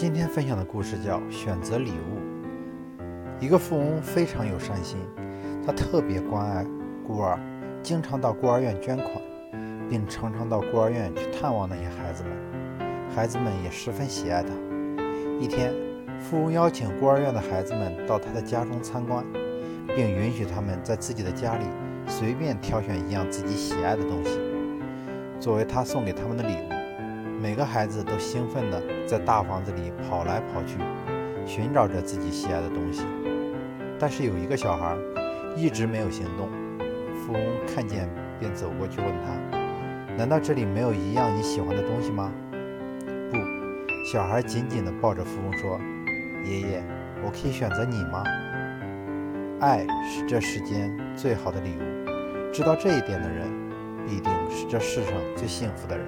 今天分享的故事叫《选择礼物》。一个富翁非常有善心，他特别关爱孤儿，经常到孤儿院捐款，并常常到孤儿院去探望那些孩子们。孩子们也十分喜爱他。一天，富翁邀请孤儿院的孩子们到他的家中参观，并允许他们在自己的家里随便挑选一样自己喜爱的东西，作为他送给他们的礼物。每个孩子都兴奋地在大房子里跑来跑去，寻找着自己喜爱的东西。但是有一个小孩一直没有行动。富翁看见，便走过去问他：“难道这里没有一样你喜欢的东西吗？”“不。”小孩紧紧地抱着富翁说：“爷爷，我可以选择你吗？”爱是这世间最好的礼物。知道这一点的人，必定是这世上最幸福的人。